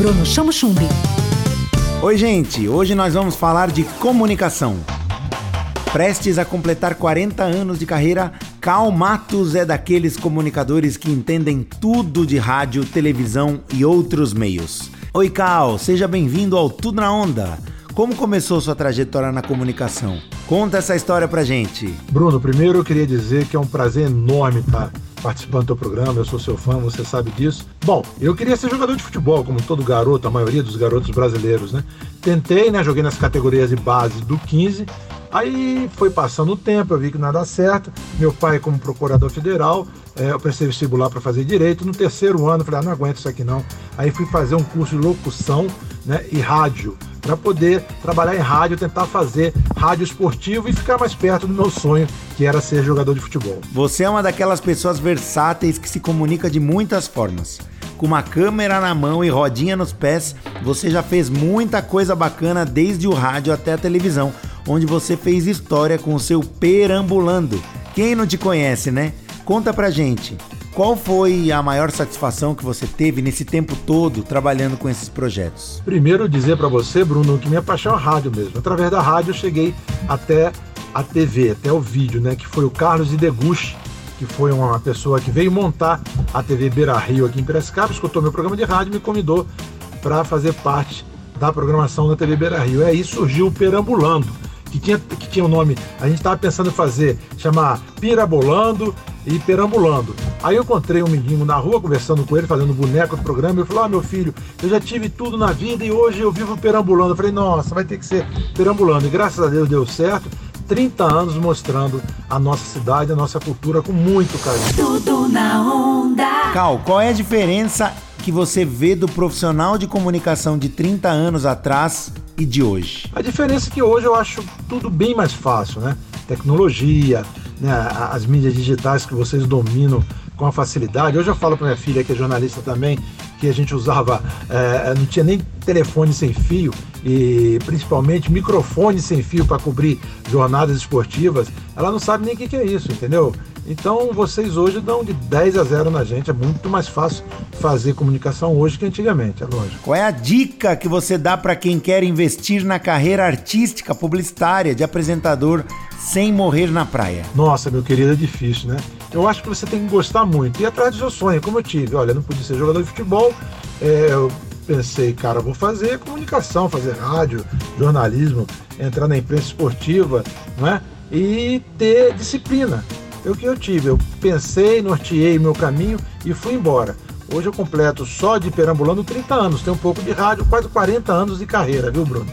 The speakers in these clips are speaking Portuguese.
Bruno Chamo Chumbi. Oi, gente. Hoje nós vamos falar de comunicação. Prestes a completar 40 anos de carreira, Cal Matos é daqueles comunicadores que entendem tudo de rádio, televisão e outros meios. Oi, Cal, seja bem-vindo ao Tudo na Onda. Como começou sua trajetória na comunicação? Conta essa história pra gente. Bruno, primeiro eu queria dizer que é um prazer enorme estar participando do programa, eu sou seu fã, você sabe disso. Bom, eu queria ser jogador de futebol, como todo garoto, a maioria dos garotos brasileiros, né? Tentei, né? Joguei nas categorias de base do 15. Aí foi passando o tempo, eu vi que dar certo. Meu pai, como procurador federal, é, eu prestei vestibular para fazer direito. No terceiro ano, falei, ah, não aguento isso aqui não. Aí fui fazer um curso de locução né, e rádio para poder trabalhar em rádio, tentar fazer rádio esportivo e ficar mais perto do meu sonho, que era ser jogador de futebol. Você é uma daquelas pessoas versáteis que se comunica de muitas formas. Com uma câmera na mão e rodinha nos pés, você já fez muita coisa bacana desde o rádio até a televisão, onde você fez história com o seu Perambulando. Quem não te conhece, né? Conta pra gente. Qual foi a maior satisfação que você teve nesse tempo todo trabalhando com esses projetos? Primeiro dizer para você, Bruno, que minha paixão é a rádio mesmo. Através da rádio eu cheguei até a TV, até o vídeo, né? Que foi o Carlos Ideguchi, que foi uma pessoa que veio montar a TV Beira Rio aqui em Piracicaba, escutou meu programa de rádio e me convidou para fazer parte da programação da TV Beira Rio. E aí surgiu o Perambulando, que tinha, que tinha o um nome, a gente estava pensando em fazer, chamar Pirabolando e Perambulando. Aí eu encontrei um menino na rua, conversando com ele, fazendo boneco do programa, e ele falou, ah, meu filho, eu já tive tudo na vida e hoje eu vivo perambulando. Eu falei, nossa, vai ter que ser perambulando. E graças a Deus deu certo. 30 anos mostrando a nossa cidade, a nossa cultura com muito carinho. Tudo na onda. Cal, qual é a diferença que você vê do profissional de comunicação de 30 anos atrás e de hoje? A diferença é que hoje eu acho tudo bem mais fácil, né? Tecnologia, né? as mídias digitais que vocês dominam com a facilidade. Hoje eu falo para minha filha, que é jornalista também, que a gente usava, é, não tinha nem telefone sem fio e principalmente microfone sem fio para cobrir jornadas esportivas. Ela não sabe nem o que, que é isso, entendeu? Então vocês hoje dão de 10 a 0 na gente. É muito mais fácil fazer comunicação hoje que antigamente, é lógico. Qual é a dica que você dá para quem quer investir na carreira artística, publicitária, de apresentador sem morrer na praia? Nossa, meu querido, é difícil, né? Eu acho que você tem que gostar muito. E atrás do seu sonho, como eu tive. Olha, não podia ser jogador de futebol. É, eu pensei, cara, vou fazer comunicação, fazer rádio, jornalismo, entrar na imprensa esportiva, não é? E ter disciplina. É o que eu tive. Eu pensei, norteei meu caminho e fui embora. Hoje eu completo só de perambulando 30 anos. Tem um pouco de rádio, quase 40 anos de carreira, viu, Bruno?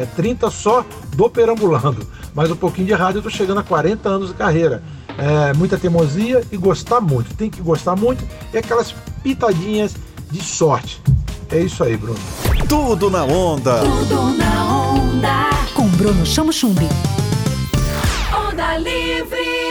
É 30 só do perambulando. Mas um pouquinho de rádio eu tô chegando a 40 anos de carreira. É, muita teimosia e gostar muito. Tem que gostar muito e aquelas pitadinhas de sorte. É isso aí, Bruno. Tudo na onda. Tudo na onda. Com Bruno Chamo Chumbi. Onda Livre.